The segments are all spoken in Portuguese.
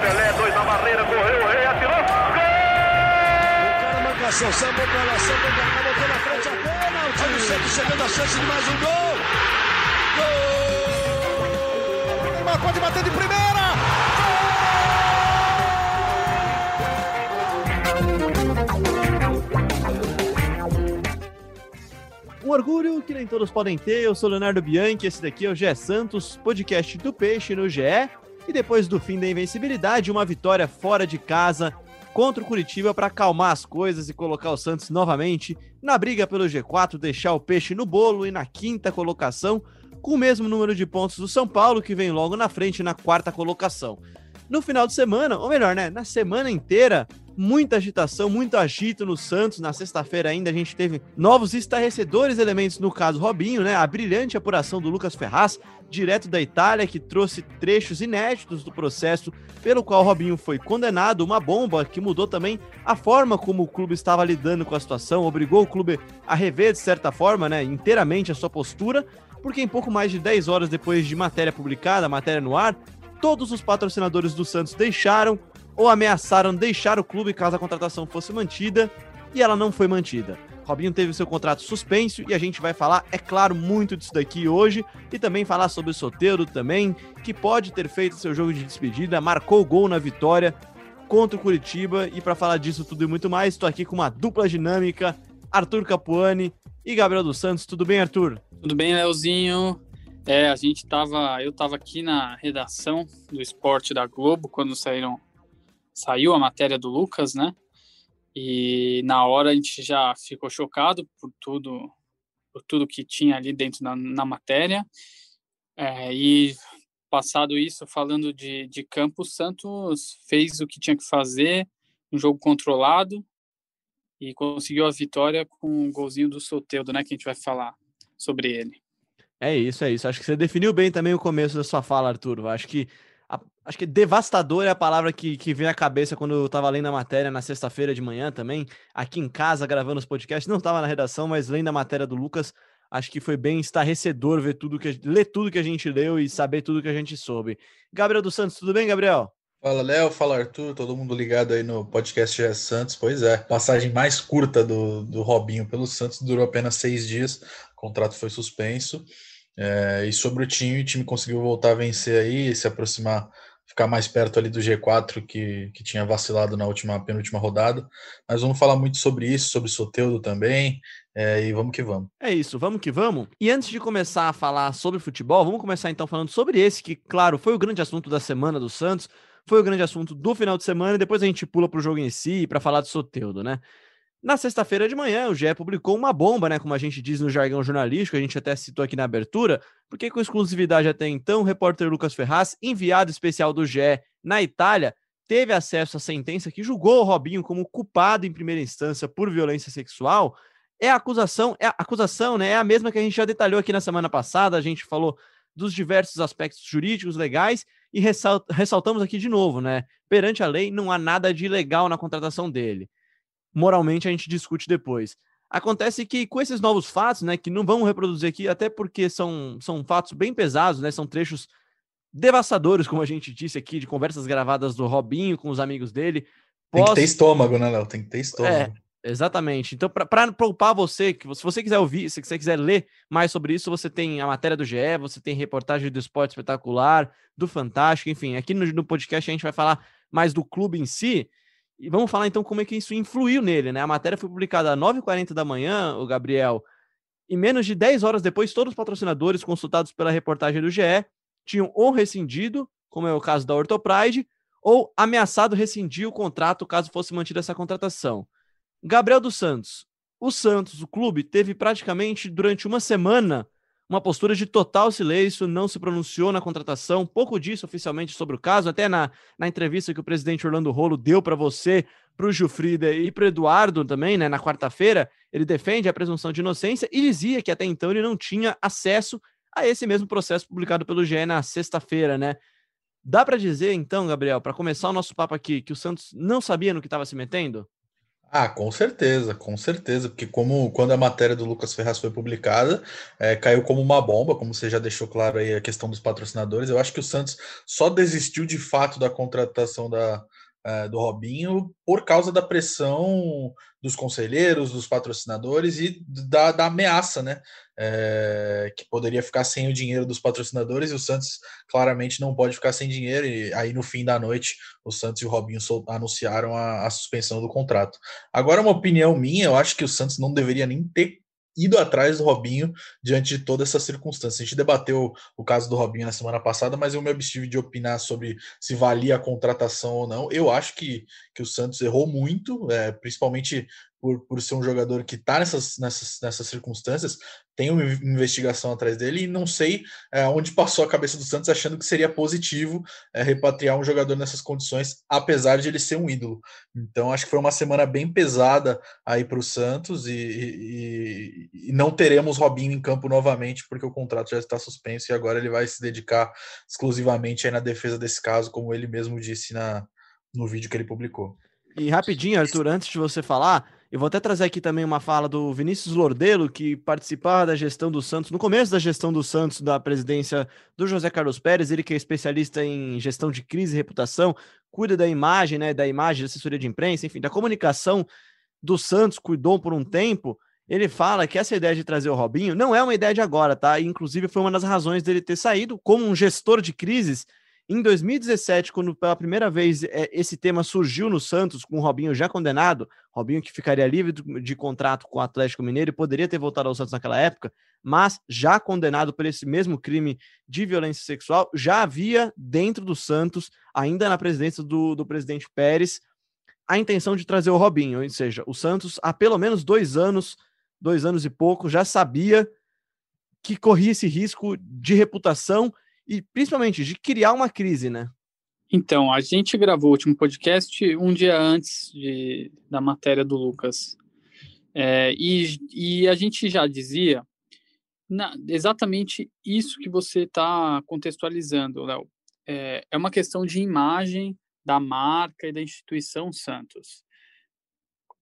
Pelé, dois na barreira, correu, o rei atirou. Gol! O cara marcação, sambou pra lá, sambou pra cá, botou na frente a bola. O time sempre chegando a chance de mais um gol. Gol! Neymar pode bater de primeira. Um orgulho que nem todos podem ter. Eu sou Leonardo Bianchi, esse daqui é o GE Santos, podcast do Peixe no GE. E depois do fim da invencibilidade, uma vitória fora de casa contra o Curitiba para acalmar as coisas e colocar o Santos novamente na briga pelo G4, deixar o Peixe no bolo e na quinta colocação, com o mesmo número de pontos do São Paulo, que vem logo na frente na quarta colocação. No final de semana, ou melhor, né, na semana inteira, muita agitação, muito agito no Santos. Na sexta-feira ainda a gente teve novos estarrecedores elementos, no caso Robinho, né? A brilhante apuração do Lucas Ferraz, direto da Itália, que trouxe trechos inéditos do processo pelo qual Robinho foi condenado, uma bomba que mudou também a forma como o clube estava lidando com a situação, obrigou o clube a rever de certa forma, né, inteiramente a sua postura, porque em pouco mais de 10 horas depois de matéria publicada, matéria no ar, todos os patrocinadores do Santos deixaram ou ameaçaram deixar o clube caso a contratação fosse mantida, e ela não foi mantida. Robinho teve seu contrato suspenso e a gente vai falar, é claro, muito disso daqui hoje e também falar sobre o Soteiro também, que pode ter feito seu jogo de despedida, marcou gol na vitória contra o Curitiba e para falar disso tudo e muito mais, estou aqui com uma dupla dinâmica, Arthur Capuani e Gabriel dos Santos. Tudo bem, Arthur? Tudo bem, Leozinho? É, a gente tava, eu tava aqui na redação do Esporte da Globo quando saíram saiu a matéria do Lucas, né? E na hora a gente já ficou chocado por tudo, por tudo que tinha ali dentro na, na matéria. É, e passado isso, falando de, de campo, o Santos fez o que tinha que fazer, um jogo controlado e conseguiu a vitória com o um golzinho do Soteudo, né? Que a gente vai falar sobre ele. É isso, é isso. Acho que você definiu bem também o começo da sua fala, Arthur. Acho que acho que devastador é a palavra que, que vem à cabeça quando eu tava lendo a matéria na sexta-feira de manhã também, aqui em casa, gravando os podcasts. Não estava na redação, mas lendo a matéria do Lucas, acho que foi bem estarrecedor ver tudo que ler tudo que a gente leu e saber tudo que a gente soube. Gabriel dos Santos, tudo bem, Gabriel? Fala, Léo, fala Arthur, todo mundo ligado aí no podcast GE Santos. Pois é, passagem mais curta do, do Robinho pelo Santos durou apenas seis dias, o contrato foi suspenso. É, e sobre o time, o time conseguiu voltar a vencer aí, se aproximar, ficar mais perto ali do G4 que, que tinha vacilado na última penúltima rodada. Mas vamos falar muito sobre isso, sobre Soteudo também. É, e vamos que vamos. É isso, vamos que vamos. E antes de começar a falar sobre futebol, vamos começar então falando sobre esse, que, claro, foi o grande assunto da semana do Santos, foi o grande assunto do final de semana, e depois a gente pula para o jogo em si para falar do Soteudo, né? Na sexta-feira de manhã, o GE publicou uma bomba, né? Como a gente diz no jargão jornalístico, a gente até citou aqui na abertura, porque com exclusividade até então, o repórter Lucas Ferraz, enviado especial do GE na Itália, teve acesso à sentença que julgou o Robinho como culpado em primeira instância por violência sexual. É a acusação, é a acusação, né? É a mesma que a gente já detalhou aqui na semana passada, a gente falou dos diversos aspectos jurídicos, legais, e ressaltamos aqui de novo, né? Perante a lei, não há nada de ilegal na contratação dele moralmente a gente discute depois. Acontece que com esses novos fatos, né, que não vamos reproduzir aqui, até porque são, são fatos bem pesados, né, são trechos devastadores, como a gente disse aqui, de conversas gravadas do Robinho com os amigos dele. Tem que ter estômago, né, Léo? Tem que ter estômago. É, exatamente. Então, para poupar você, que se você quiser ouvir, se você quiser ler mais sobre isso, você tem a matéria do GE, você tem reportagem do Esporte Espetacular, do Fantástico, enfim, aqui no, no podcast a gente vai falar mais do clube em si, e vamos falar então como é que isso influiu nele, né? A matéria foi publicada às 9h40 da manhã, o Gabriel, e menos de 10 horas depois, todos os patrocinadores consultados pela reportagem do GE tinham ou rescindido, como é o caso da Ortopride, ou ameaçado rescindir o contrato caso fosse mantida essa contratação. Gabriel dos Santos. O Santos, o clube, teve praticamente durante uma semana uma postura de total silêncio, não se pronunciou na contratação, pouco disse oficialmente sobre o caso, até na, na entrevista que o presidente Orlando Rolo deu para você, para o Gilfrida e para Eduardo também, né, na quarta-feira, ele defende a presunção de inocência e dizia que até então ele não tinha acesso a esse mesmo processo publicado pelo GE na sexta-feira, né? Dá para dizer, então, Gabriel, para começar o nosso papo aqui, que o Santos não sabia no que estava se metendo? Ah, com certeza, com certeza, porque como quando a matéria do Lucas Ferraz foi publicada, é, caiu como uma bomba, como você já deixou claro aí a questão dos patrocinadores. Eu acho que o Santos só desistiu de fato da contratação da, é, do Robinho por causa da pressão dos conselheiros, dos patrocinadores e da, da ameaça, né? É, que poderia ficar sem o dinheiro dos patrocinadores e o Santos claramente não pode ficar sem dinheiro. E aí, no fim da noite, o Santos e o Robinho anunciaram a, a suspensão do contrato. Agora, uma opinião minha, eu acho que o Santos não deveria nem ter ido atrás do Robinho diante de toda essa circunstância. A gente debateu o caso do Robinho na semana passada, mas eu me abstive de opinar sobre se valia a contratação ou não. Eu acho que, que o Santos errou muito, é, principalmente por, por ser um jogador que está nessas, nessas, nessas circunstâncias, tem uma investigação atrás dele e não sei é, onde passou a cabeça do Santos achando que seria positivo é, repatriar um jogador nessas condições, apesar de ele ser um ídolo. Então acho que foi uma semana bem pesada aí para o Santos e, e, e, não teremos Robinho em campo novamente porque o contrato já está suspenso e agora ele vai se dedicar exclusivamente aí na defesa desse caso, como ele mesmo disse na, no vídeo que ele publicou. E rapidinho, Arthur, antes de você falar, eu vou até trazer aqui também uma fala do Vinícius Lordelo, que participava da gestão do Santos, no começo da gestão do Santos, da presidência do José Carlos Pérez, ele que é especialista em gestão de crise e reputação, cuida da imagem, né, da imagem, da assessoria de imprensa, enfim, da comunicação do Santos, cuidou por um tempo. Ele fala que essa ideia de trazer o Robinho não é uma ideia de agora, tá? E, inclusive foi uma das razões dele ter saído como um gestor de crises em 2017, quando pela primeira vez é, esse tema surgiu no Santos, com o Robinho já condenado, Robinho que ficaria livre de contrato com o Atlético Mineiro e poderia ter voltado ao Santos naquela época, mas já condenado por esse mesmo crime de violência sexual, já havia dentro do Santos, ainda na presidência do, do presidente Pérez, a intenção de trazer o Robinho, ou seja, o Santos há pelo menos dois anos, dois anos e pouco, já sabia que corria esse risco de reputação e principalmente de criar uma crise, né? Então, a gente gravou o último podcast um dia antes de, da matéria do Lucas. É, e, e a gente já dizia na, exatamente isso que você está contextualizando, Léo. É, é uma questão de imagem da marca e da instituição Santos.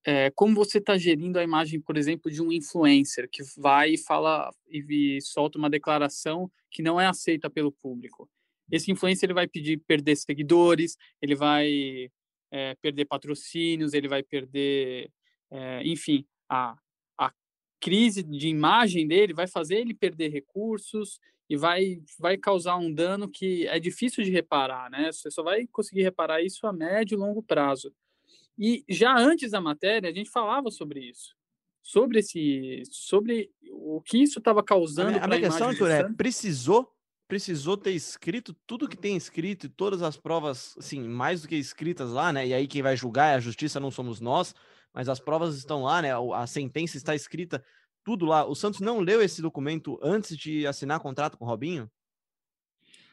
É, como você está gerindo a imagem, por exemplo, de um influencer que vai e fala e, e solta uma declaração que não é aceita pelo público? Esse influencer ele vai pedir perder seguidores, ele vai é, perder patrocínios, ele vai perder, é, enfim, a, a crise de imagem dele vai fazer ele perder recursos e vai, vai causar um dano que é difícil de reparar, né? Você só vai conseguir reparar isso a médio e longo prazo. E já antes da matéria, a gente falava sobre isso. Sobre esse. Sobre o que isso estava causando. A minha, questão, Arthur, é: precisou precisou ter escrito tudo que tem escrito e todas as provas, assim, mais do que escritas lá, né? E aí quem vai julgar é a justiça, não somos nós, mas as provas estão lá, né? A sentença está escrita, tudo lá. O Santos não leu esse documento antes de assinar contrato com o Robinho?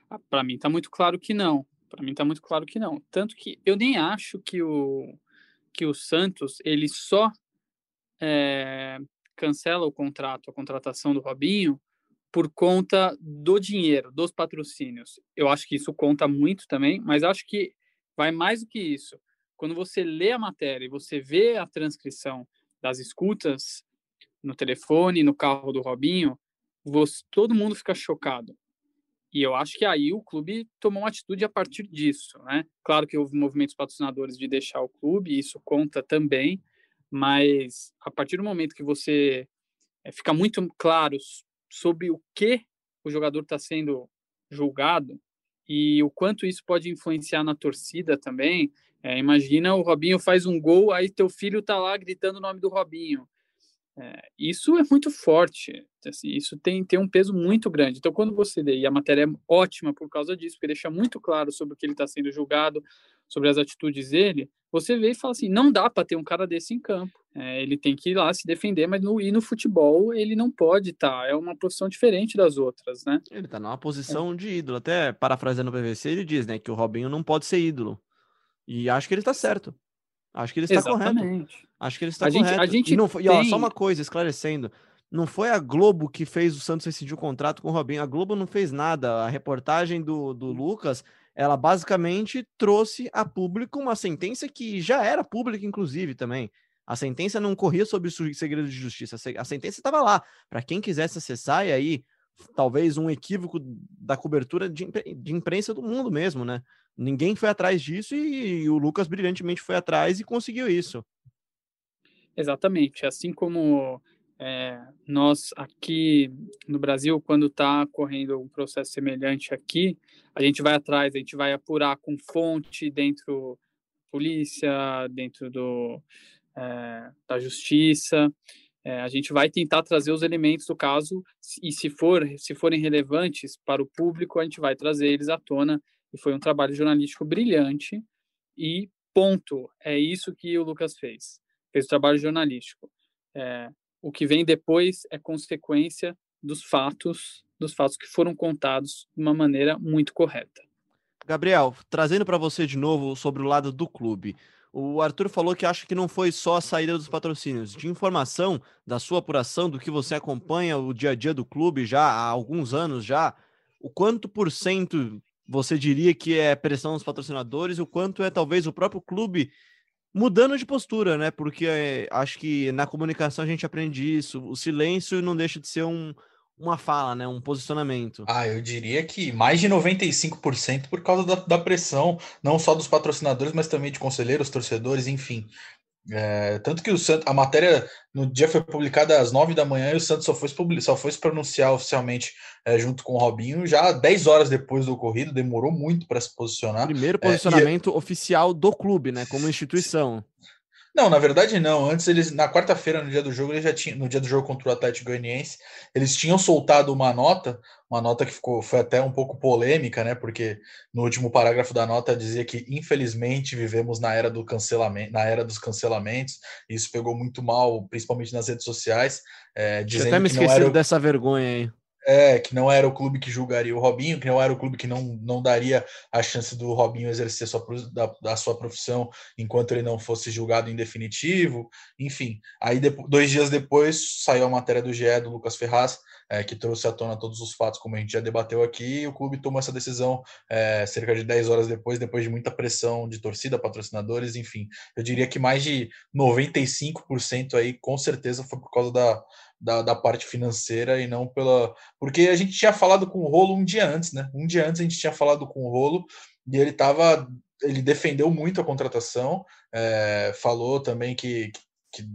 Ah, Para mim tá muito claro que não. Para mim tá muito claro que não. Tanto que eu nem acho que o que o Santos ele só é, cancela o contrato, a contratação do Robinho, por conta do dinheiro, dos patrocínios. Eu acho que isso conta muito também, mas acho que vai mais do que isso. Quando você lê a matéria e você vê a transcrição das escutas no telefone, no carro do Robinho, você, todo mundo fica chocado. E eu acho que aí o clube tomou uma atitude a partir disso, né? Claro que houve movimentos patrocinadores de deixar o clube, isso conta também, mas a partir do momento que você é, fica muito claro sobre o que o jogador está sendo julgado e o quanto isso pode influenciar na torcida também. É, imagina o Robinho faz um gol, aí teu filho tá lá gritando o nome do Robinho. É, isso é muito forte, assim, isso tem, tem um peso muito grande. Então, quando você lê, e a matéria é ótima por causa disso, porque deixa muito claro sobre o que ele está sendo julgado, sobre as atitudes dele, você vê e fala assim: não dá para ter um cara desse em campo. É, ele tem que ir lá se defender, mas no, e no futebol ele não pode estar. Tá, é uma profissão diferente das outras, né? Ele está numa posição é. de ídolo. Até parafraseando o PVC, ele diz né, que o Robinho não pode ser ídolo. E acho que ele está certo. Acho que ele está Exatamente. correto. Acho que ele está a correto. Gente, a gente e, não, tem... e ó, só uma coisa, esclarecendo. Não foi a Globo que fez o Santos rescindir o contrato com o Robinho. A Globo não fez nada. A reportagem do, do Lucas, ela basicamente trouxe a público uma sentença que já era pública, inclusive, também. A sentença não corria sobre o segredo de justiça, a sentença estava lá para quem quisesse acessar e aí talvez um equívoco da cobertura de, de imprensa do mundo mesmo, né? Ninguém foi atrás disso e, o Lucas brilhantemente foi atrás e conseguiu isso. Exatamente, assim como é, nós aqui no Brasil, quando está correndo um processo semelhante aqui, a gente vai atrás, a gente vai apurar com fonte dentro da polícia, dentro do, é, da justiça, é, a gente vai tentar trazer os elementos do caso e se for se forem relevantes para o público, a gente vai trazer eles à tona. E foi um trabalho jornalístico brilhante e ponto. É isso que o Lucas fez. Fez o trabalho jornalístico. É, o que vem depois é consequência dos fatos, dos fatos que foram contados de uma maneira muito correta. Gabriel, trazendo para você de novo sobre o lado do clube. O Arthur falou que acha que não foi só a saída dos patrocínios. De informação da sua apuração, do que você acompanha o dia a dia do clube já há alguns anos já, o quanto por cento você diria que é pressão dos patrocinadores, o quanto é talvez o próprio clube mudando de postura, né? Porque é, acho que na comunicação a gente aprende isso. O silêncio não deixa de ser um, uma fala, né? Um posicionamento. Ah, eu diria que mais de 95% por causa da, da pressão, não só dos patrocinadores, mas também de conselheiros, torcedores, enfim. É, tanto que o Santos, a matéria no dia foi publicada às 9 da manhã e o Santos só foi, só foi se pronunciar oficialmente é, junto com o Robinho já 10 horas depois do ocorrido, demorou muito para se posicionar. Primeiro posicionamento é, e... oficial do clube, né? Como instituição. Não, na verdade não. Antes eles, na quarta-feira, no dia do jogo, eles já tinham, no dia do jogo contra o Atlético Goianiense, eles tinham soltado uma nota, uma nota que ficou, foi até um pouco polêmica, né? Porque no último parágrafo da nota dizia que infelizmente vivemos na era do cancelamento, na era dos cancelamentos. Isso pegou muito mal, principalmente nas redes sociais. É, dizendo até me esqueci era... dessa vergonha aí. É, que não era o clube que julgaria o Robinho, que não era o clube que não, não daria a chance do Robinho exercer sua, da, da sua profissão enquanto ele não fosse julgado em definitivo. Enfim, aí depois, dois dias depois saiu a matéria do GE do Lucas Ferraz, é, que trouxe à tona todos os fatos, como a gente já debateu aqui, e o clube tomou essa decisão é, cerca de 10 horas depois, depois de muita pressão de torcida, patrocinadores, enfim. Eu diria que mais de 95% aí, com certeza, foi por causa da, da, da, parte financeira e não pela. Porque a gente tinha falado com o Rolo um dia antes, né? Um dia antes a gente tinha falado com o Rolo e ele estava. Ele defendeu muito a contratação, é, falou também que, que,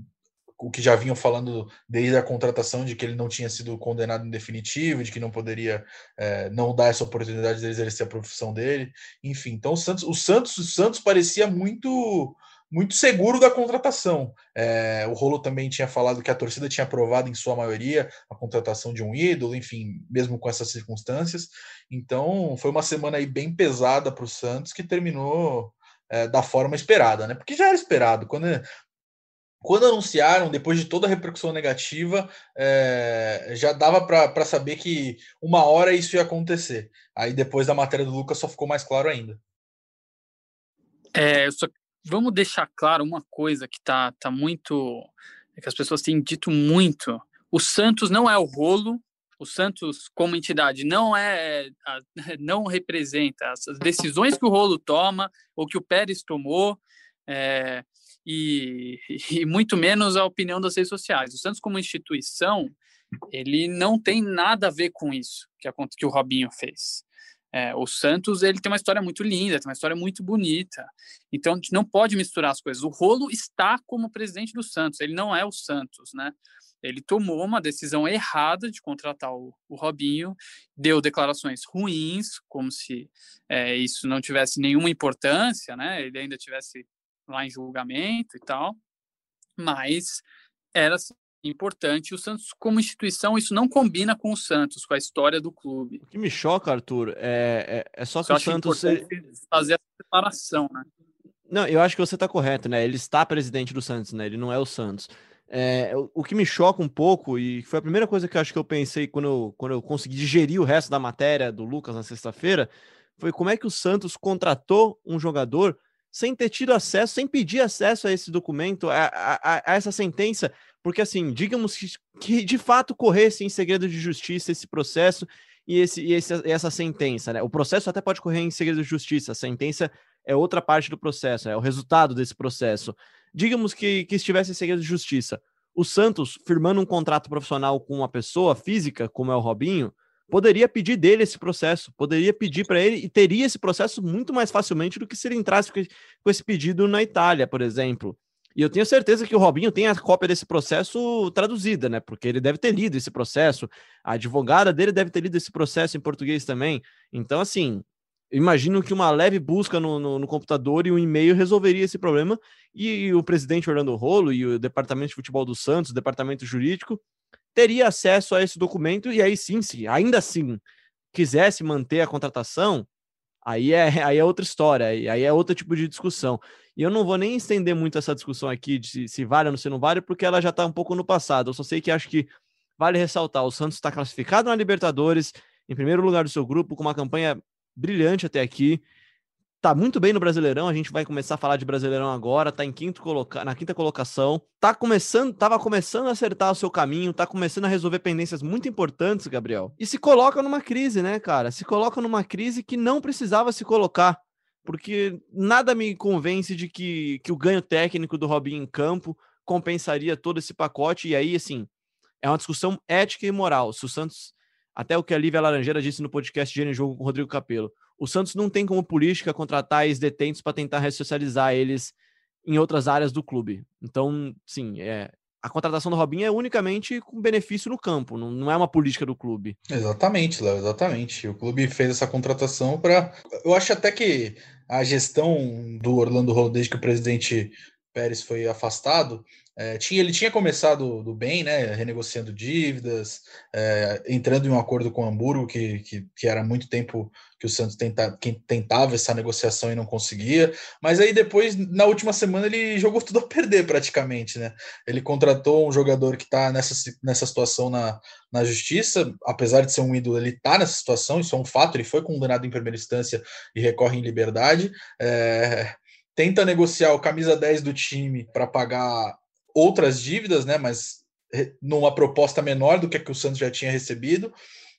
o que já vinham falando desde a contratação de que ele não tinha sido condenado em definitivo, de que não poderia é, não dar essa oportunidade de exercer a profissão dele. Enfim, então o Santos, o Santos, o Santos parecia muito muito seguro da contratação. É, o Rolo também tinha falado que a torcida tinha aprovado em sua maioria a contratação de um ídolo, enfim, mesmo com essas circunstâncias. Então, foi uma semana aí bem pesada para o Santos que terminou é, da forma esperada, né? Porque já era esperado. Quando, quando anunciaram, depois de toda a repercussão negativa, é, já dava para saber que uma hora isso ia acontecer. Aí depois da matéria do Lucas só ficou mais claro ainda. É, eu só vamos deixar claro uma coisa que tá, tá muito. É que as pessoas têm dito muito. O Santos não é o rolo, o Santos, como entidade, não é, não representa as decisões que o Rolo toma ou que o Pérez tomou, é, e, e, muito menos a opinião das redes sociais. O Santos, como instituição, ele não tem nada a ver com isso que, que o Robinho fez. É, o Santos ele tem uma história muito linda, tem uma história muito bonita. Então a gente não pode misturar as coisas. O Rolo está como presidente do Santos, ele não é o Santos, né? Ele tomou uma decisão errada de contratar o, o Robinho, deu declarações ruins, como se é, isso não tivesse nenhuma importância, né? Ele ainda tivesse lá em julgamento e tal. Mas era importante. O Santos, como instituição, isso não combina com o Santos, com a história do clube. O que me choca, Arthur, é, é, é só que eu o Santos. Fazer essa separação, né? Não, eu acho que você está correto, né? Ele está presidente do Santos, né? Ele não é o Santos. É, o, o, que me choca um pouco, e foi a primeira coisa que eu acho que eu pensei quando eu, quando eu consegui digerir o resto da matéria do Lucas na sexta-feira, foi como é que o Santos contratou um jogador sem ter tido acesso, sem pedir acesso a esse documento, a, a, a essa sentença porque assim, digamos que, que de fato corresse em segredo de justiça esse processo e, esse, e esse, essa sentença, né? O processo até pode correr em segredo de justiça, a sentença é outra parte do processo, é o resultado desse processo. digamos que, que estivesse em segredo de justiça. O Santos, firmando um contrato profissional com uma pessoa física, como é o Robinho, poderia pedir dele esse processo, poderia pedir para ele e teria esse processo muito mais facilmente do que se ele entrasse com esse pedido na Itália, por exemplo. E eu tenho certeza que o Robinho tem a cópia desse processo traduzida, né? Porque ele deve ter lido esse processo, a advogada dele deve ter lido esse processo em português também. Então, assim, imagino que uma leve busca no, no, no computador e um e-mail resolveria esse problema. E, e o presidente Orlando Rolo e o departamento de futebol do Santos, o departamento jurídico, teria acesso a esse documento. E aí sim, se ainda assim quisesse manter a contratação, aí é, aí é outra história, aí é outro tipo de discussão. E eu não vou nem estender muito essa discussão aqui de se, vale ou se não vale, porque ela já está um pouco no passado. Eu só sei que acho que vale ressaltar: o Santos está classificado na Libertadores, em primeiro lugar do seu grupo, com uma campanha brilhante até aqui. Tá muito bem no Brasileirão, a gente vai começar a falar de Brasileirão agora, tá em quinto coloca... na quinta colocação. Tá começando, tava começando a acertar o seu caminho, tá começando a resolver pendências muito importantes, Gabriel. E se coloca numa crise, né, cara? Se coloca numa crise que não precisava se colocar porque nada me convence de que, que o ganho técnico do Robinho em campo compensaria todo esse pacote. E aí, assim, é uma discussão ética e moral. Se o Santos, até o que a Lívia Laranjeira disse no podcast de Jogo com o Rodrigo Capello, o Santos não tem como política contratar ex-detentos para tentar ressocializar eles em outras áreas do clube. Então, sim, é, a contratação do Robinho é unicamente com benefício no campo, não, é uma política do clube. Exatamente, Léo, exatamente. O clube fez essa contratação para. Eu acho até que a gestão do Orlando Hall, desde que o presidente Pérez foi afastado, é, tinha, ele tinha começado do bem, né, renegociando dívidas, é, entrando em um acordo com o Hamburgo, que, que, que, era muito tempo que o Santos tenta, tentava essa negociação e não conseguia, mas aí depois, na última semana, ele jogou tudo a perder praticamente, né? Ele contratou um jogador que está nessa, nessa situação na, na justiça, apesar de ser um ídolo, ele está nessa situação, isso é um fato, ele foi condenado em primeira instância e recorre em liberdade. É, tenta negociar o camisa 10 do time para pagar outras dívidas, né? Mas numa proposta menor do que a que o Santos já tinha recebido.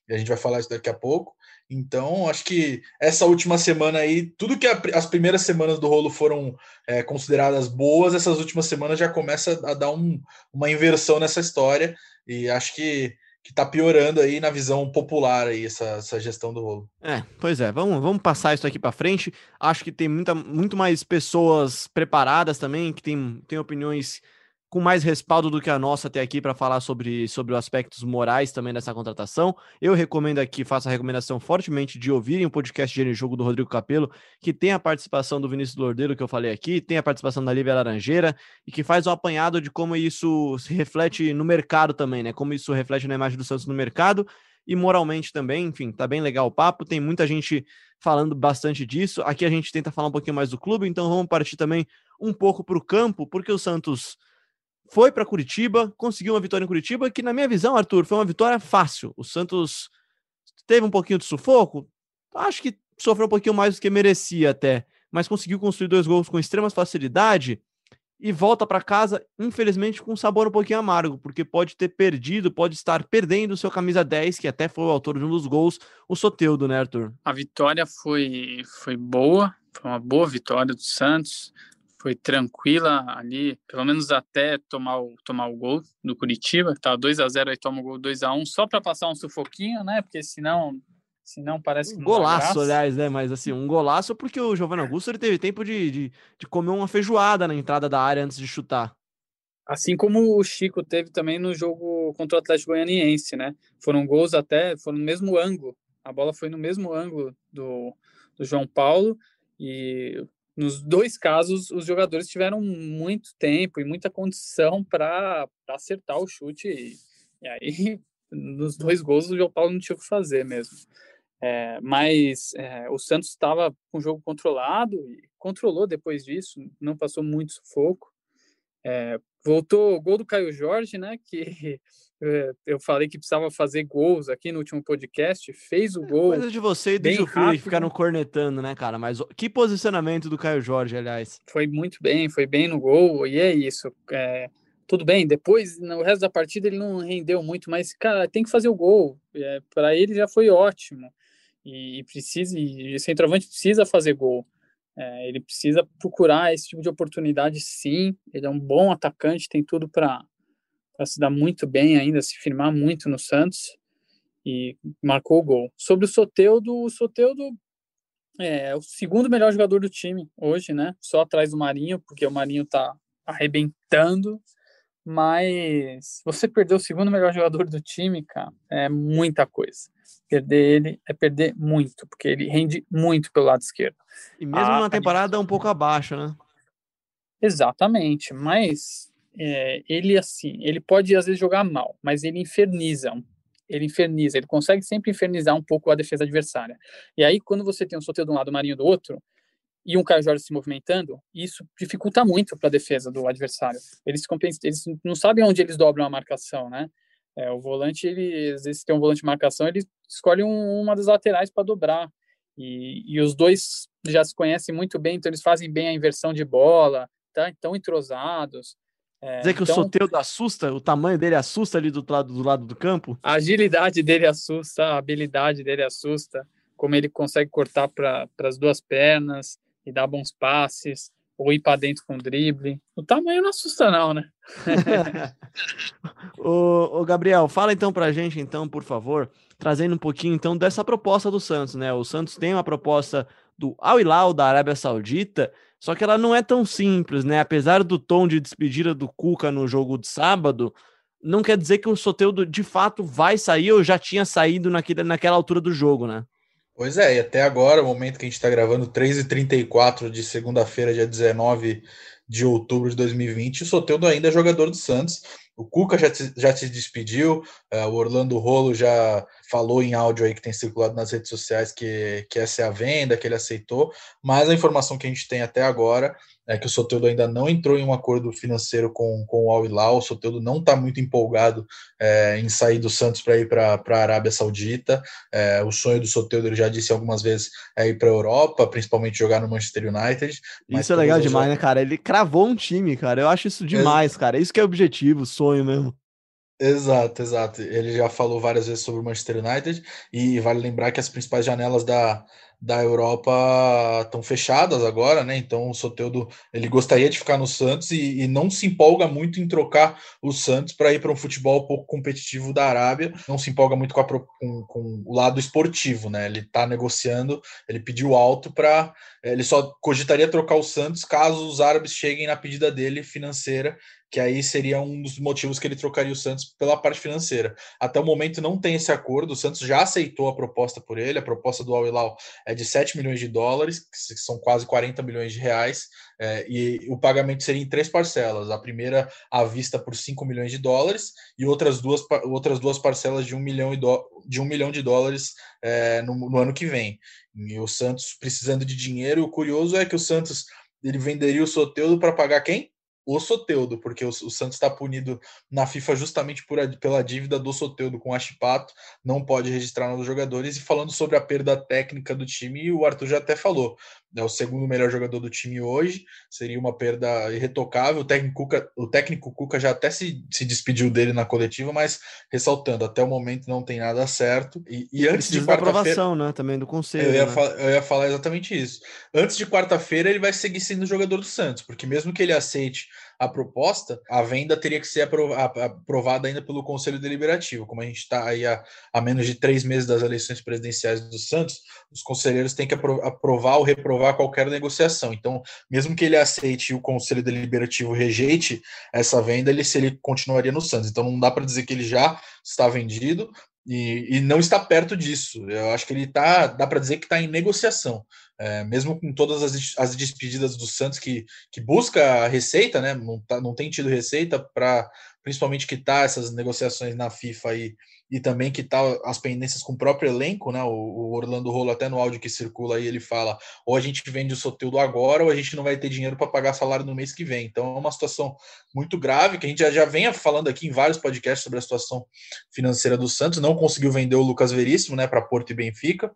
E a gente vai falar isso daqui a pouco. Então, acho que essa última semana aí, tudo que a, as primeiras semanas do rolo foram é, consideradas boas, essas últimas semanas já começa a dar um, uma inversão nessa história. E acho que que está piorando aí na visão popular aí essa, essa gestão do rolo. É, pois é, vamos, vamos passar isso aqui para frente. Acho que tem muita, muito mais pessoas preparadas também, que tem, tem opiniões com mais respaldo do que a nossa até aqui para falar sobre, sobre os aspectos morais também dessa contratação. Eu recomendo aqui, faço a recomendação fortemente de ouvirem o podcast de Jogo do Rodrigo Capello, que tem a participação do Vinícius Lordeiro, que eu falei aqui, tem a participação da Lívia Laranjeira, e que faz um apanhado de como isso se reflete no mercado também, né? Como isso reflete na imagem do Santos no mercado e moralmente também. Enfim, tá bem legal o papo, tem muita gente falando bastante disso. Aqui a gente tenta falar um pouquinho mais do clube, então vamos partir também um pouco para o campo, porque o Santos foi para Curitiba, conseguiu uma vitória em Curitiba, que na minha visão, Arthur, foi uma vitória fácil. O Santos teve um pouquinho de sufoco, acho que sofreu um pouquinho mais do que merecia até, mas conseguiu construir dois gols com extrema facilidade e volta para casa, infelizmente, com um sabor um pouquinho amargo, porque pode ter perdido, pode estar perdendo o seu camisa 10, que até foi o autor de um dos gols, o Soteudo, né, Arthur? A vitória foi, foi boa, foi uma boa vitória do Santos foi tranquila ali, pelo menos até tomar o, tomar o gol do Curitiba, que tava 2 a 0 aí toma o gol 2 a 1 só para passar um sufoquinho, né? Porque senão senão parece que um golaço, aliás, né? Mas assim, um golaço porque o Giovanni Augusto ele teve tempo de, de, de comer uma feijoada na entrada da área antes de chutar. Assim como o Chico teve também no jogo contra o Atlético Goianiense, né? Foram gols até, foram no mesmo ângulo. A bola foi no mesmo ângulo do, do João Paulo e nos dois casos, os jogadores tiveram muito tempo e muita condição para acertar o chute. E, e, aí, nos dois gols, o João Paulo não tinha o que fazer mesmo. É, mas é, o Santos estava com o jogo controlado e controlou depois disso, não passou muito sufoco. É, voltou o gol do Caio Jorge, né? Que é, eu falei que precisava fazer gols aqui no último podcast, fez o é, gol. Coisa de você e do que ficaram cornetando, né, cara? Mas que posicionamento do Caio Jorge, aliás. Foi muito bem, foi bem no gol, e é isso. É, tudo bem, depois, no resto da partida, ele não rendeu muito, mas, cara, tem que fazer o gol. É, Para ele já foi ótimo. E, e precisa, e o centroavante precisa fazer gol. É, ele precisa procurar esse tipo de oportunidade, sim. Ele é um bom atacante, tem tudo para se dar muito bem ainda, se firmar muito no Santos e marcou o gol. Sobre o Soteudo, o Soteudo é o segundo melhor jogador do time hoje, né? Só atrás do Marinho, porque o Marinho tá arrebentando. Mas você perder o segundo melhor jogador do time, cara, é muita coisa. Perder ele é perder muito, porque ele rende muito pelo lado esquerdo. E mesmo ah, numa temporada um pouco abaixo, né? Exatamente, mas é, ele assim, ele pode às vezes jogar mal, mas ele inferniza, ele inferniza, ele consegue sempre infernizar um pouco a defesa adversária. E aí quando você tem um sorteio de um lado, o Marinho do outro, e um Caio Jorge se movimentando, isso dificulta muito para a defesa do adversário. Eles, eles não sabem onde eles dobram a marcação, né? É, o volante, ele, às vezes tem um volante de marcação, ele escolhe um, uma das laterais para dobrar. E, e os dois já se conhecem muito bem, então eles fazem bem a inversão de bola, tá? Estão entrosados. É, Dizer que então, o Soteudo assusta, o tamanho dele assusta ali do lado do lado do campo? A agilidade dele assusta, a habilidade dele assusta, como ele consegue cortar para as duas pernas e dar bons passes, ou ir para dentro com drible. O tamanho não assusta, não, né? ô, ô, Gabriel, fala então para a gente, então, por favor, trazendo um pouquinho então dessa proposta do Santos, né? O Santos tem uma proposta do Al Hilal da Arábia Saudita, só que ela não é tão simples, né? Apesar do tom de despedida do Cuca no jogo de sábado, não quer dizer que o Soteudo de fato vai sair ou já tinha saído naquele, naquela altura do jogo, né? Pois é, e até agora, o momento que a gente está gravando, 3h34 de segunda-feira, dia 19 de outubro de 2020, o Soteldo ainda é jogador do Santos. O Cuca já, já se despediu, uh, o Orlando Rolo já falou em áudio aí que tem circulado nas redes sociais que, que essa é a venda, que ele aceitou, mas a informação que a gente tem até agora é que o Soteldo ainda não entrou em um acordo financeiro com, com o Al Hilal, o Soteldo não está muito empolgado é, em sair do Santos para ir para a Arábia Saudita, é, o sonho do Soteldo, ele já disse algumas vezes, é ir para a Europa, principalmente jogar no Manchester United. Isso é legal demais, né, cara? Ele cravou um time, cara, eu acho isso demais, é... cara, isso que é o objetivo, o sonho mesmo. Exato, exato. Ele já falou várias vezes sobre o Manchester United e vale lembrar que as principais janelas da, da Europa estão fechadas agora, né? Então o Soteudo ele gostaria de ficar no Santos e, e não se empolga muito em trocar o Santos para ir para um futebol pouco competitivo da Arábia. Não se empolga muito com, a, com, com o lado esportivo, né? Ele está negociando, ele pediu alto para ele só cogitaria trocar o Santos caso os árabes cheguem na pedida dele financeira que aí seria um dos motivos que ele trocaria o Santos pela parte financeira. Até o momento não tem esse acordo, o Santos já aceitou a proposta por ele, a proposta do Al Hilal é de 7 milhões de dólares, que são quase 40 milhões de reais, é, e o pagamento seria em três parcelas, a primeira à vista por 5 milhões de dólares e outras duas, outras duas parcelas de 1 milhão, de, um milhão de dólares é, no, no ano que vem. E o Santos precisando de dinheiro, o curioso é que o Santos ele venderia o Soteudo para pagar quem? O Soteudo, porque o, o Santos está punido na FIFA justamente por, pela dívida do Soteudo com o Achipato, não pode registrar novos jogadores. E falando sobre a perda técnica do time, o Arthur já até falou, é o segundo melhor jogador do time hoje, seria uma perda irretocável. O técnico Cuca, o técnico Cuca já até se, se despediu dele na coletiva, mas ressaltando, até o momento não tem nada certo. E, e antes de quarta-feira. aprovação, né? Também do conselho. Eu ia, né? eu ia falar exatamente isso. Antes de quarta-feira, ele vai seguir sendo jogador do Santos, porque mesmo que ele aceite a proposta, a venda teria que ser aprovada ainda pelo Conselho Deliberativo. Como a gente está aí a, a, menos de três meses das eleições presidenciais do Santos, os conselheiros têm que aprovar ou reprovar qualquer negociação. Então, mesmo que ele aceite e o Conselho Deliberativo rejeite essa venda, ele, se ele continuaria no Santos. Então, não dá para dizer que ele já está vendido, e, e, não está perto disso. Eu acho que ele está, dá para dizer que está em negociação, é, mesmo com todas as, as despedidas do Santos que, que busca receita, né? Não, tá, não tem tido receita para principalmente quitar essas negociações na FIFA e, e também quitar as pendências com o próprio elenco, né? O, o, Orlando Rolo, até no áudio que circula aí, ele fala: ou a gente vende o Soteldo agora, ou a gente não vai ter dinheiro para pagar salário no mês que vem. Então é uma situação muito grave, que a gente já, já vem falando aqui em vários podcasts sobre a situação financeira do Santos. Não conseguiu vender o Lucas Veríssimo, né, para Porto e Benfica.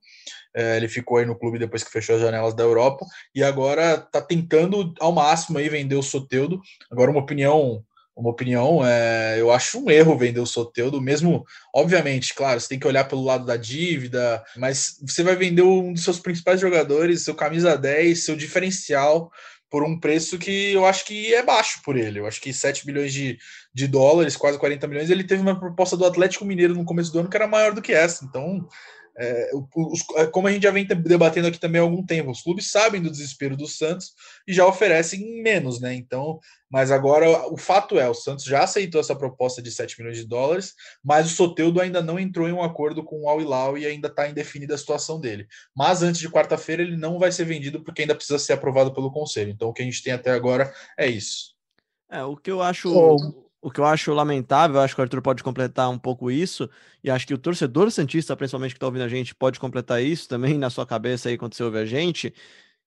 É, ele ficou aí no clube depois que fechou as janelas da Europa e agora está tentando ao máximo aí vender o Soteudo. Agora, uma opinião uma opinião. É, eu acho um erro vender o Soteudo, mesmo, obviamente, claro, você tem que olhar pelo lado da dívida, mas você vai vender um dos seus principais jogadores, seu camisa 10, seu diferencial, por um preço que eu acho que é baixo por ele. Eu acho que 7 milhões de, de dólares, quase 40 milhões, ele teve uma proposta do Atlético Mineiro no começo do ano que era maior do que essa. Então, é, os, é, como a gente já vem debatendo aqui também há algum tempo, os clubes sabem do desespero do Santos e já oferecem menos, né? Então, mas agora o fato é, o Santos já aceitou essa proposta de 7 milhões de dólares, mas o Soteudo ainda não entrou em um acordo com o Al Hilal e ainda está indefinida a situação dele. Mas antes de quarta-feira ele não vai ser vendido porque ainda precisa ser aprovado pelo conselho. Então o que a gente tem até agora é isso. É, o que eu acho oh o que eu acho lamentável, eu acho que o Arthur pode completar um pouco isso, e acho que o torcedor Santista, principalmente que está ouvindo a gente, pode completar isso também na sua cabeça aí quando você ouve a gente,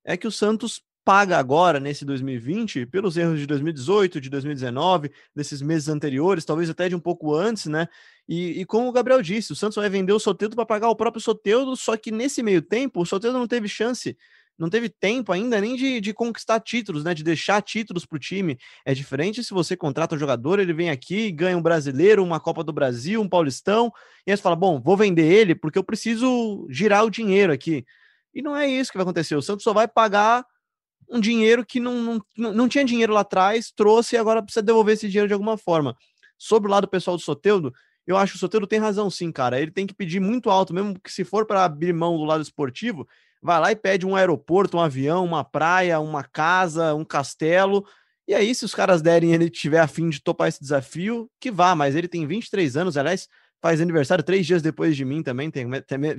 é que o Santos paga agora, nesse 2020, pelos erros de 2018, de 2019, desses meses anteriores, talvez até de um pouco antes, né? E, e como o Gabriel disse, o Santos vai vender o Soteldo para pagar o próprio Soteldo, só que nesse meio tempo, o Soteldo não teve chance não teve tempo ainda nem de, de conquistar títulos, né? De deixar títulos para o time. É diferente se você contrata um jogador, ele vem aqui, ganha um brasileiro, uma Copa do Brasil, um Paulistão, e aí você fala: bom, vou vender ele porque eu preciso girar o dinheiro aqui. E não é isso que vai acontecer. O Santos só vai pagar um dinheiro que não, não, não tinha dinheiro lá atrás, trouxe e agora precisa devolver esse dinheiro de alguma forma. Sobre o lado pessoal do Soteudo, eu acho que o Soteudo tem razão sim, cara. Ele tem que pedir muito alto, mesmo que se for para abrir mão do lado esportivo, vai lá e pede um aeroporto, um avião, uma praia, uma casa, um castelo. E aí, se os caras derem ele tiver afim de topar esse desafio, que vá, mas ele tem 23 anos, aliás, faz aniversário três dias depois de mim também, tem,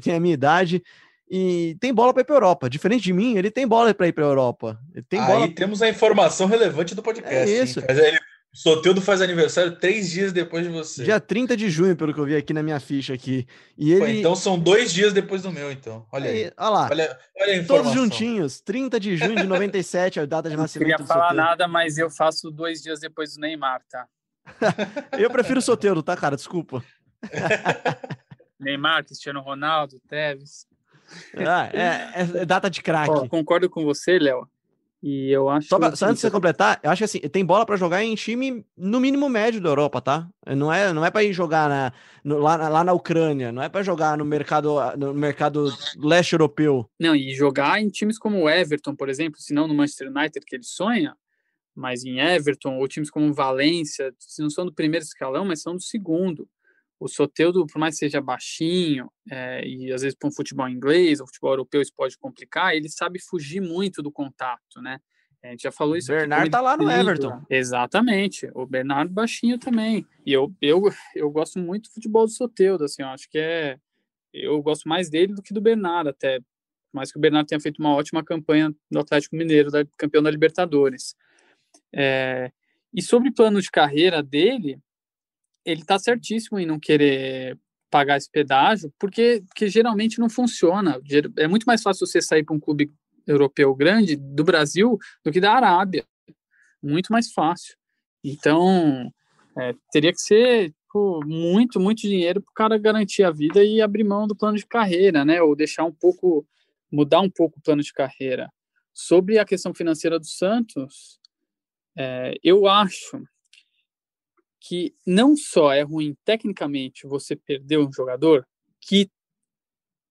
tem, a minha idade. E tem bola para ir para Europa. Diferente de mim, ele tem bola para ir para Europa. Ele tem Aí bola... temos a informação relevante do podcast. É isso. Ele Soteudo faz aniversário três dias depois de você. Dia 30 de junho, pelo que eu vi aqui na minha ficha aqui. E ele... Pô, então são dois dias depois do meu, então. Olha aí. aí. Olha lá. Olha, olha a Todos juntinhos. 30 de junho de 97, a data de nascimento. Não queria falar nada, mas eu faço dois dias depois do Neymar, tá? eu prefiro o Soteudo, tá, cara? Desculpa. Neymar, Cristiano Ronaldo, Tevez. Ah, é, é, data de craque. Concordo com você, Léo. E eu acho. Só, pra, só antes de você completar, eu acho que assim, tem bola para jogar em time no mínimo médio da Europa, tá? Não é, não é para ir jogar na, no, lá, lá na Ucrânia, não é para jogar no mercado, no mercado leste europeu. Não, e jogar em times como o Everton, por exemplo, se não no Manchester United que ele sonha, mas em Everton, ou times como Valência, se não são do primeiro escalão, mas são do segundo o Soteudo, por mais que seja baixinho, é, e às vezes para um futebol inglês ou futebol europeu isso pode complicar, ele sabe fugir muito do contato, né? A gente já falou isso. O Bernardo tá lá no Everton. Exatamente. O Bernardo baixinho também. E eu, eu, eu gosto muito do futebol do Soteudo, assim, eu acho que é. Eu gosto mais dele do que do Bernardo, até. Mais que o Bernardo tenha feito uma ótima campanha no Atlético Mineiro, da, campeão da Libertadores. É, e sobre o plano de carreira dele, ele está certíssimo em não querer pagar esse pedágio, porque, porque geralmente não funciona. É muito mais fácil você sair para um clube europeu grande do Brasil do que da Arábia. Muito mais fácil. Então, é, teria que ser pô, muito, muito dinheiro para o cara garantir a vida e abrir mão do plano de carreira, né? Ou deixar um pouco, mudar um pouco o plano de carreira. Sobre a questão financeira do Santos, é, eu acho que não só é ruim tecnicamente você perder um jogador que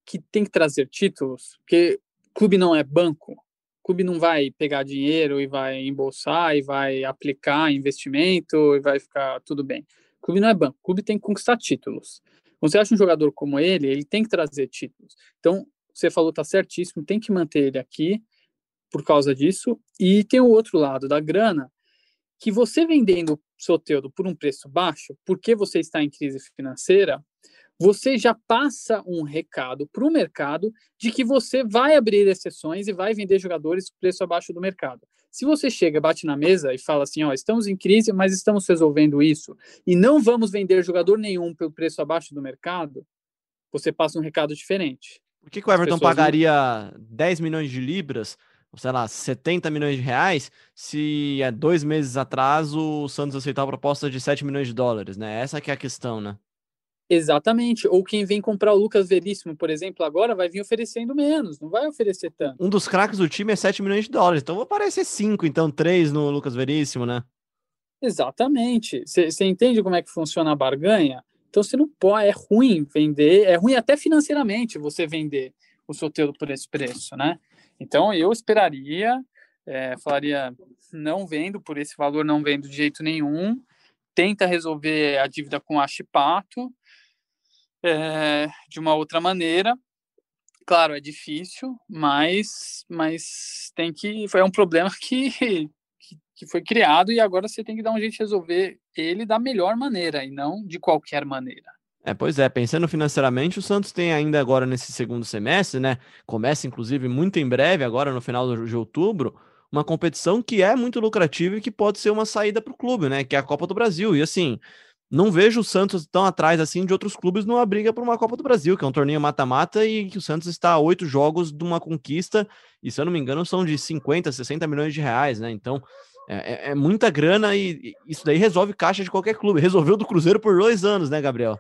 que tem que trazer títulos, porque clube não é banco, clube não vai pegar dinheiro e vai embolsar e vai aplicar investimento e vai ficar tudo bem. Clube não é banco, clube tem que conquistar títulos. Quando você acha um jogador como ele, ele tem que trazer títulos. Então, você falou tá certíssimo, tem que manter ele aqui por causa disso. E tem o outro lado da grana, que você vendendo Soteudo por um preço baixo, porque você está em crise financeira, você já passa um recado para o mercado de que você vai abrir exceções e vai vender jogadores por preço abaixo do mercado. Se você chega, bate na mesa e fala assim, ó, estamos em crise, mas estamos resolvendo isso e não vamos vender jogador nenhum pelo preço abaixo do mercado, você passa um recado diferente. Por que, que o Everton pagaria não... 10 milhões de libras sei lá, 70 milhões de reais, se há dois meses atrás o Santos aceitou a proposta de 7 milhões de dólares, né? Essa que é a questão, né? Exatamente. Ou quem vem comprar o Lucas Veríssimo, por exemplo, agora vai vir oferecendo menos, não vai oferecer tanto. Um dos craques do time é 7 milhões de dólares, então vou aparecer 5, então 3 no Lucas Veríssimo, né? Exatamente. Você entende como é que funciona a barganha? Então você não pode, é ruim vender, é ruim até financeiramente você vender o Soteldo por esse preço, né? Então eu esperaria, é, falaria, não vendo por esse valor, não vendo de jeito nenhum, tenta resolver a dívida com a Chipato é, de uma outra maneira. Claro, é difícil, mas, mas tem que. Foi um problema que, que, que foi criado e agora você tem que dar um jeito de resolver ele da melhor maneira e não de qualquer maneira. É, pois é, pensando financeiramente, o Santos tem ainda agora nesse segundo semestre, né? Começa inclusive muito em breve, agora no final de outubro, uma competição que é muito lucrativa e que pode ser uma saída para o clube, né? Que é a Copa do Brasil. E assim, não vejo o Santos tão atrás assim de outros clubes numa briga por uma Copa do Brasil, que é um torneio mata-mata e que o Santos está a oito jogos de uma conquista, e se eu não me engano, são de 50, 60 milhões de reais, né? Então é, é, é muita grana e, e isso daí resolve caixa de qualquer clube. Resolveu do Cruzeiro por dois anos, né, Gabriel?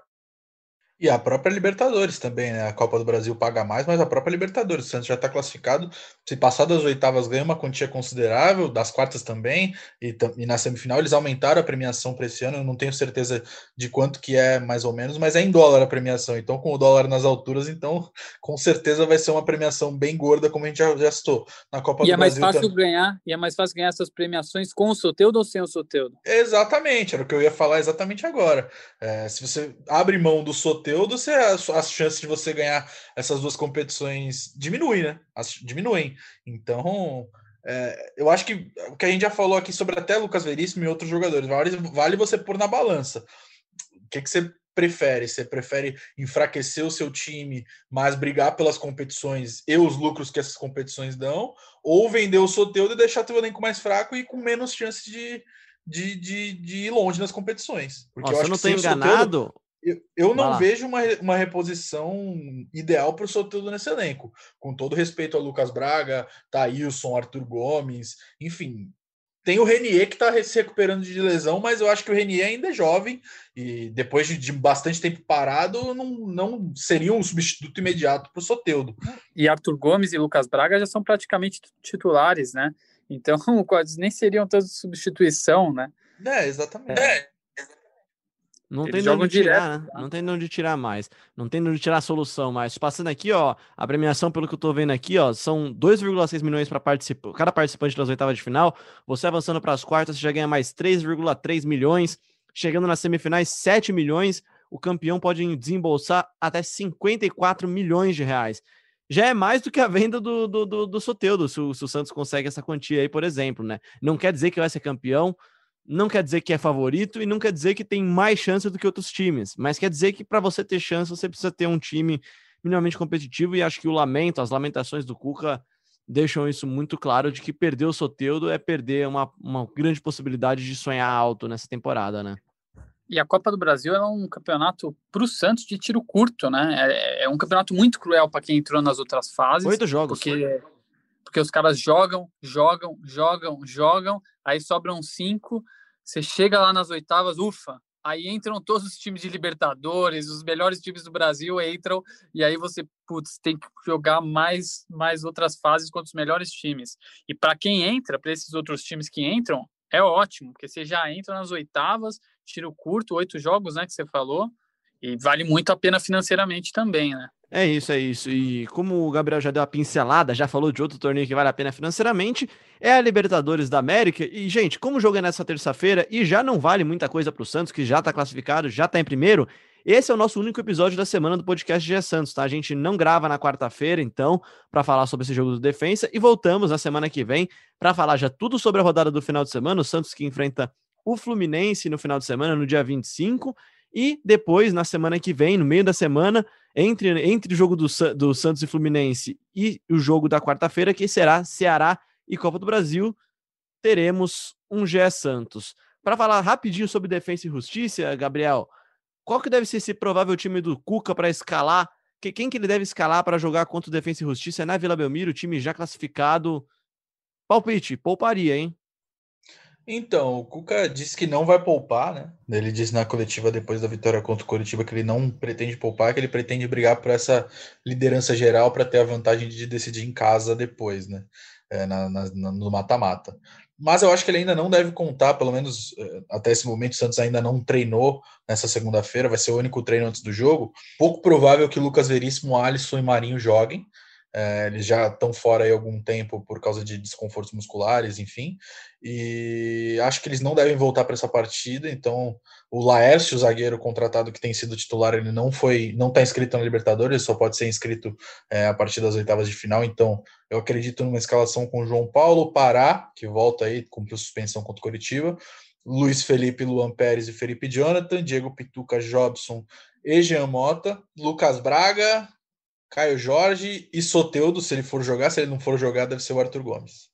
E a própria Libertadores também, né? A Copa do Brasil paga mais, mas a própria Libertadores. O Santos já está classificado. Se passar das oitavas, ganha uma quantia considerável, das quartas também. E, e na semifinal eles aumentaram a premiação para esse ano. Eu não tenho certeza de quanto que é mais ou menos, mas é em dólar a premiação. Então, com o dólar nas alturas, então com certeza vai ser uma premiação bem gorda, como a gente já, já estou na Copa e do é mais Brasil. Fácil ganhar, e é mais fácil ganhar essas premiações com o Soteudo ou sem o Soteudo? Exatamente, era o que eu ia falar exatamente agora. É, se você abre mão do Soteudo, Soteudo, você, as, as chances de você ganhar essas duas competições diminuem, né? As, diminuem. Então, é, eu acho que o que a gente já falou aqui sobre até Lucas Veríssimo e outros jogadores, vale, vale você pôr na balança. O que, que você prefere? Você prefere enfraquecer o seu time, mas brigar pelas competições e os lucros que essas competições dão, ou vender o Soteudo e deixar teu elenco mais fraco e com menos chances de, de, de, de ir longe nas competições? Porque Nossa, eu, eu não estou enganado. Eu, eu não vejo uma, uma reposição ideal para o Soteldo nesse elenco. Com todo respeito a Lucas Braga, Thailson, Arthur Gomes, enfim. Tem o Renier que está se recuperando de lesão, mas eu acho que o Renier ainda é jovem e depois de, de bastante tempo parado, não, não seria um substituto imediato para o Soteudo. E Arthur Gomes e Lucas Braga já são praticamente titulares, né? Então, nem seriam tanto substituição, né? É, exatamente. É. Não Eles tem de onde tirar, direto, né? Não tem de onde tirar mais. Não tem de onde tirar a solução mais. Passando aqui, ó, a premiação, pelo que eu tô vendo aqui, ó, são 2,6 milhões para participar, cada participante das oitavas de final. Você avançando para as quartas, você já ganha mais 3,3 milhões. Chegando nas semifinais, 7 milhões. O campeão pode desembolsar até 54 milhões de reais. Já é mais do que a venda do, do, do, do Soteudo, se o, se o Santos consegue essa quantia aí, por exemplo, né? Não quer dizer que vai ser campeão, não quer dizer que é favorito e não quer dizer que tem mais chance do que outros times, mas quer dizer que para você ter chance você precisa ter um time minimamente competitivo e acho que o lamento, as lamentações do Cuca deixam isso muito claro de que perder o Soteudo é perder uma, uma grande possibilidade de sonhar alto nessa temporada, né? E a Copa do Brasil é um campeonato para o Santos de tiro curto, né? É, é um campeonato muito cruel para quem entrou nas outras fases. Oito jogos. Porque, porque os caras jogam, jogam, jogam, jogam, aí sobram cinco, você chega lá nas oitavas, ufa, aí entram todos os times de Libertadores, os melhores times do Brasil entram, e aí você putz, tem que jogar mais, mais outras fases contra os melhores times. E para quem entra, para esses outros times que entram, é ótimo, porque você já entra nas oitavas, tiro curto, oito jogos, né, que você falou, e vale muito a pena financeiramente também, né? É isso, é isso. E como o Gabriel já deu a pincelada, já falou de outro torneio que vale a pena financeiramente, é a Libertadores da América. E, gente, como o jogo é nessa terça-feira e já não vale muita coisa para o Santos, que já está classificado, já está em primeiro, esse é o nosso único episódio da semana do podcast G Santos, tá? A gente não grava na quarta-feira, então, para falar sobre esse jogo do defensa. E voltamos na semana que vem para falar já tudo sobre a rodada do final de semana. O Santos que enfrenta o Fluminense no final de semana, no dia 25. E depois, na semana que vem, no meio da semana, entre, entre o jogo do, do Santos e Fluminense e o jogo da quarta-feira, que será Ceará e Copa do Brasil, teremos um Gé Santos. Para falar rapidinho sobre defesa e justiça, Gabriel, qual que deve ser esse provável time do Cuca para escalar? Quem que ele deve escalar para jogar contra o Defensa e Justiça? É na Vila Belmiro, time já classificado. Palpite, pouparia, hein? Então, o Cuca disse que não vai poupar, né? Ele disse na coletiva depois da vitória contra o Curitiba que ele não pretende poupar, que ele pretende brigar por essa liderança geral para ter a vantagem de decidir em casa depois, né? é, na, na, no mata-mata. Mas eu acho que ele ainda não deve contar, pelo menos é, até esse momento, o Santos ainda não treinou nessa segunda-feira, vai ser o único treino antes do jogo. Pouco provável que Lucas Veríssimo, Alisson e Marinho joguem. É, eles já estão fora aí algum tempo por causa de desconfortos musculares, enfim. E acho que eles não devem voltar para essa partida. Então, o Laércio, zagueiro contratado que tem sido titular, ele não foi, não está inscrito na Libertadores, só pode ser inscrito é, a partir das oitavas de final. Então, eu acredito numa escalação com João Paulo, Pará, que volta aí, cumpriu suspensão contra o Curitiba. Luiz Felipe, Luan Pérez e Felipe Jonathan, Diego Pituca, Jobson e Jean Mota, Lucas Braga, Caio Jorge e Soteudo, se ele for jogar. Se ele não for jogar, deve ser o Arthur Gomes.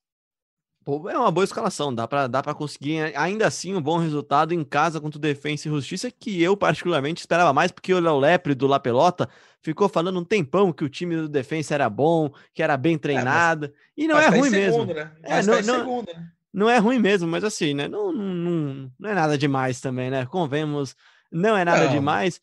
Pô, é uma boa escalação, dá para dá conseguir ainda assim um bom resultado em casa contra o Defensa e Justiça, que eu particularmente esperava mais, porque o Léo Lepre do La Pelota ficou falando um tempão que o time do Defensa era bom, que era bem treinado, é, mas, e não é tá ruim segundo, mesmo. Né? É, não, tá não, segundo, né? não é ruim mesmo, mas assim, né? Não, não, não é nada demais também, né? Convemos, não é nada não. demais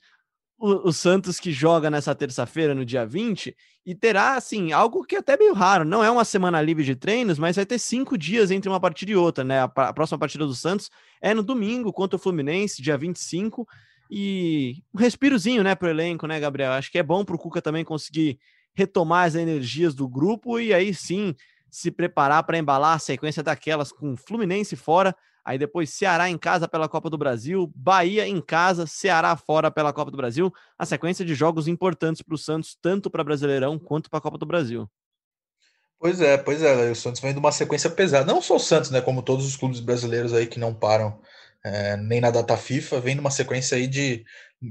o, o Santos que joga nessa terça-feira, no dia 20, e terá, assim, algo que é até meio raro. Não é uma semana livre de treinos, mas vai ter cinco dias entre uma partida e outra, né? A, a próxima partida do Santos é no domingo contra o Fluminense, dia 25. E um respirozinho, né, pro elenco, né, Gabriel? Acho que é bom pro Cuca também conseguir retomar as energias do grupo e aí sim se preparar para embalar a sequência daquelas com Fluminense fora Aí depois Ceará em casa pela Copa do Brasil, Bahia em casa, Ceará fora pela Copa do Brasil. A sequência de jogos importantes para o Santos, tanto para Brasileirão quanto para a Copa do Brasil. Pois é, pois é. O Santos vem de uma sequência pesada. Não só o Santos, né? Como todos os clubes brasileiros aí que não param é, nem na data FIFA, vem numa sequência aí de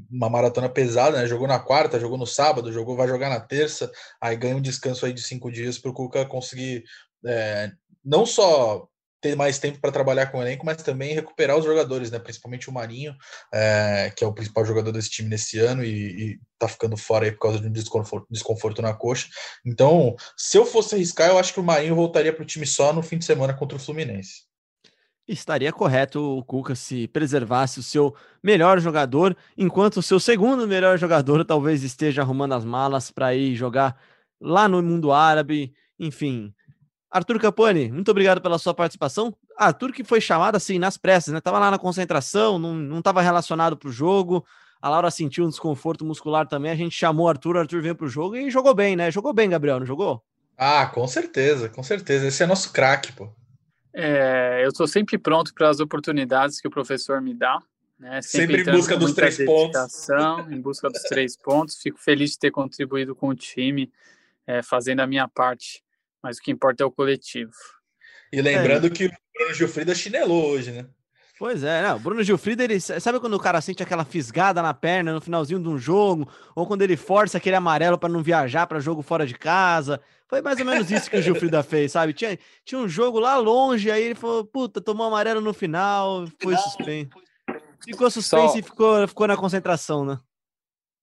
uma maratona pesada, né? Jogou na quarta, jogou no sábado, jogou, vai jogar na terça, aí ganha um descanso aí de cinco dias para o Cuca conseguir é, não só ter mais tempo para trabalhar com o elenco, mas também recuperar os jogadores, né? Principalmente o Marinho, é, que é o principal jogador desse time nesse ano e, e tá ficando fora aí por causa de um desconforto, desconforto, na coxa. Então, se eu fosse arriscar, eu acho que o Marinho voltaria para o time só no fim de semana contra o Fluminense. Estaria correto o Cuca se preservasse o seu melhor jogador, enquanto o seu segundo melhor jogador talvez esteja arrumando as malas para ir jogar lá no mundo árabe, enfim, Arthur Capone, muito obrigado pela sua participação. Arthur que foi chamado assim nas pressas, né? Tava lá na concentração, não, não tava relacionado para o jogo. A Laura sentiu um desconforto muscular também. A gente chamou o Arthur, o Arthur veio para o jogo e jogou bem, né? Jogou bem, Gabriel, não jogou? Ah, com certeza, com certeza. Esse é nosso craque, pô. É, eu estou sempre pronto para as oportunidades que o professor me dá. Né? Sempre, sempre em busca dos três pontos. Em busca dos três pontos. Fico feliz de ter contribuído com o time, é, fazendo a minha parte mas o que importa é o coletivo. E lembrando é. que o Bruno Gilfrida chinelou hoje, né? Pois é, não, o Bruno Gilfrida, ele sabe quando o cara sente aquela fisgada na perna no finalzinho de um jogo, ou quando ele força aquele amarelo para não viajar para jogo fora de casa. Foi mais ou menos isso que o Gilfrida fez, sabe? Tinha, tinha um jogo lá longe, aí ele falou, puta, tomou amarelo no final, foi suspenso. Ficou suspenso Só... e ficou, ficou na concentração, né?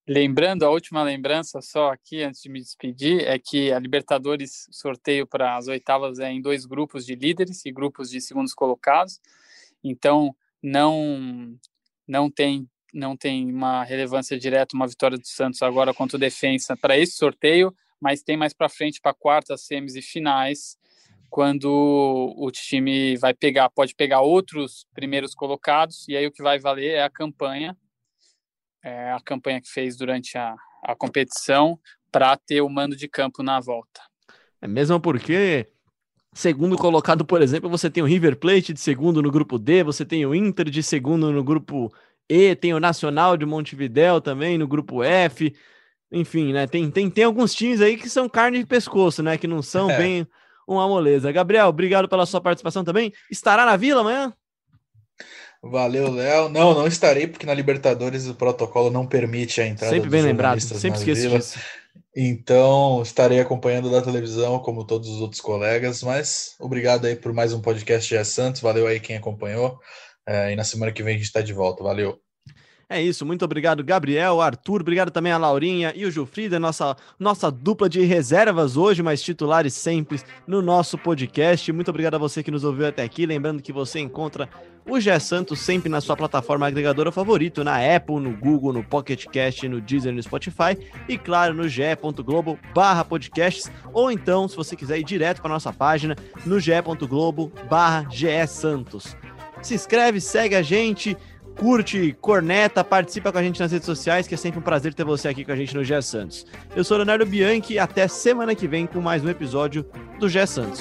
Lembrando, a última lembrança só aqui, antes de me despedir, é que a Libertadores sorteio para as oitavas é em dois grupos de líderes e grupos de segundos colocados. Então, não não tem não tem uma relevância direta uma vitória do Santos agora contra o Defensa para esse sorteio, mas tem mais para frente para quartas, semis e finais, quando o time vai pegar, pode pegar outros primeiros colocados e aí o que vai valer é a campanha é, a campanha que fez durante a, a competição para ter o mando de campo na volta. É mesmo porque, segundo colocado, por exemplo, você tem o River Plate de segundo no grupo D, você tem o Inter de segundo no grupo E, tem o Nacional de Montevidéu também no grupo F. Enfim, né? Tem, tem, tem alguns times aí que são carne de pescoço, né? Que não são é. bem uma moleza. Gabriel, obrigado pela sua participação também. Estará na Vila amanhã? Valeu, Léo. Não, não estarei, porque na Libertadores o protocolo não permite a entrada Sempre bem lembrado, sempre esqueço disso. Então, estarei acompanhando da televisão, como todos os outros colegas, mas obrigado aí por mais um podcast de Santos. Valeu aí quem acompanhou. É, e na semana que vem a gente está de volta. Valeu. É isso, muito obrigado, Gabriel, Arthur, obrigado também a Laurinha e o Gilfrida, nossa, nossa dupla de reservas hoje, mas titulares sempre no nosso podcast. Muito obrigado a você que nos ouviu até aqui. Lembrando que você encontra o Gé Santos sempre na sua plataforma agregadora favorito, na Apple, no Google, no Pocket Cast, no Deezer, no Spotify e, claro, no ge.globo barra podcasts, ou então, se você quiser ir direto para nossa página, no ge.globo barra Santos. Se inscreve, segue a gente, curte, corneta, participa com a gente nas redes sociais, que é sempre um prazer ter você aqui com a gente no Gé Santos. Eu sou Leonardo Bianchi e até semana que vem com mais um episódio do Gé Santos.